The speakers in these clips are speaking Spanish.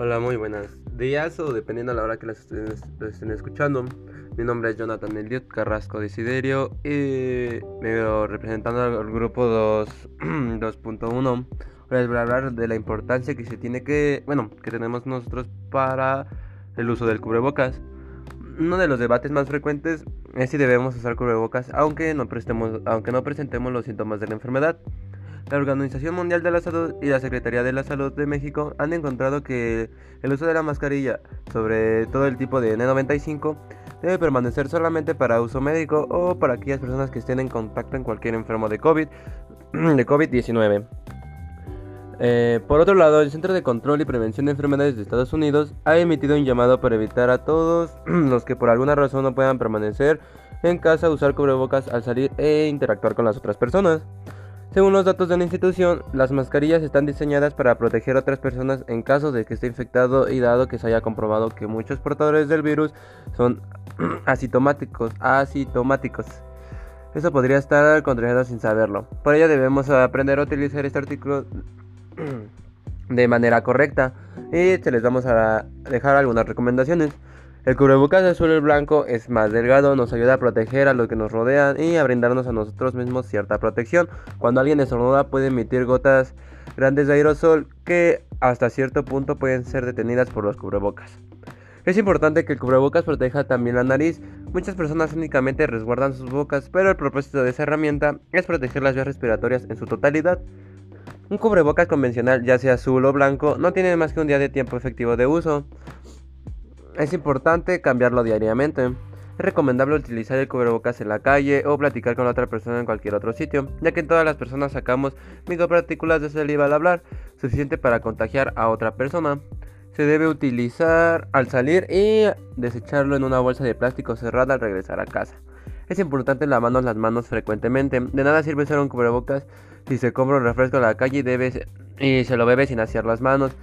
Hola, muy buenos días o dependiendo de la hora que las estén, estén escuchando. Mi nombre es Jonathan Eliot Carrasco Desiderio y me veo representando al grupo 2.1. Ahora les voy a hablar de la importancia que se tiene que, bueno, que tenemos nosotros para el uso del cubrebocas. Uno de los debates más frecuentes es si debemos usar cubrebocas aunque no, prestemos, aunque no presentemos los síntomas de la enfermedad. La Organización Mundial de la Salud y la Secretaría de la Salud de México han encontrado que el uso de la mascarilla, sobre todo el tipo de N95, debe permanecer solamente para uso médico o para aquellas personas que estén en contacto con cualquier enfermo de COVID, de COVID-19. Eh, por otro lado, el Centro de Control y Prevención de Enfermedades de Estados Unidos ha emitido un llamado para evitar a todos los que por alguna razón no puedan permanecer en casa usar cubrebocas al salir e interactuar con las otras personas. Según los datos de la institución, las mascarillas están diseñadas para proteger a otras personas en caso de que esté infectado y dado que se haya comprobado que muchos portadores del virus son asintomáticos, asintomáticos. Eso podría estar contraído sin saberlo. Por ello debemos aprender a utilizar este artículo de manera correcta y se les vamos a dejar algunas recomendaciones. El cubrebocas azul blanco es más delgado, nos ayuda a proteger a los que nos rodean y a brindarnos a nosotros mismos cierta protección. Cuando alguien estornuda puede emitir gotas grandes de aerosol que hasta cierto punto pueden ser detenidas por los cubrebocas. Es importante que el cubrebocas proteja también la nariz. Muchas personas únicamente resguardan sus bocas, pero el propósito de esa herramienta es proteger las vías respiratorias en su totalidad. Un cubrebocas convencional, ya sea azul o blanco, no tiene más que un día de tiempo efectivo de uso. Es importante cambiarlo diariamente. Es recomendable utilizar el cubrebocas en la calle o platicar con otra persona en cualquier otro sitio, ya que todas las personas sacamos micropartículas de saliva al hablar, suficiente para contagiar a otra persona. Se debe utilizar al salir y desecharlo en una bolsa de plástico cerrada al regresar a casa. Es importante lavarnos las manos frecuentemente. De nada sirve usar un cubrebocas si se compra un refresco en la calle y, y se lo bebe sin hacer las manos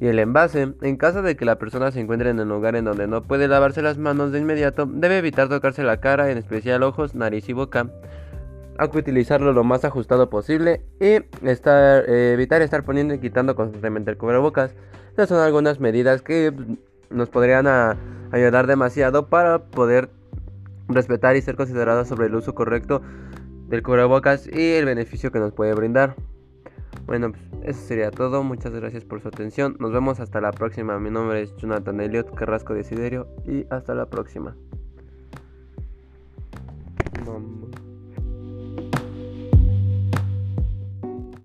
y el envase. En caso de que la persona se encuentre en un lugar en donde no puede lavarse las manos de inmediato, debe evitar tocarse la cara, en especial ojos, nariz y boca. Aunque utilizarlo lo más ajustado posible y eh, evitar estar poniendo y quitando constantemente el cubrebocas. Estas son algunas medidas que nos podrían ayudar demasiado para poder respetar y ser considerados sobre el uso correcto del cubrebocas y el beneficio que nos puede brindar. Bueno, pues eso sería todo. Muchas gracias por su atención. Nos vemos hasta la próxima. Mi nombre es Jonathan Elliot Carrasco Desiderio y hasta la próxima.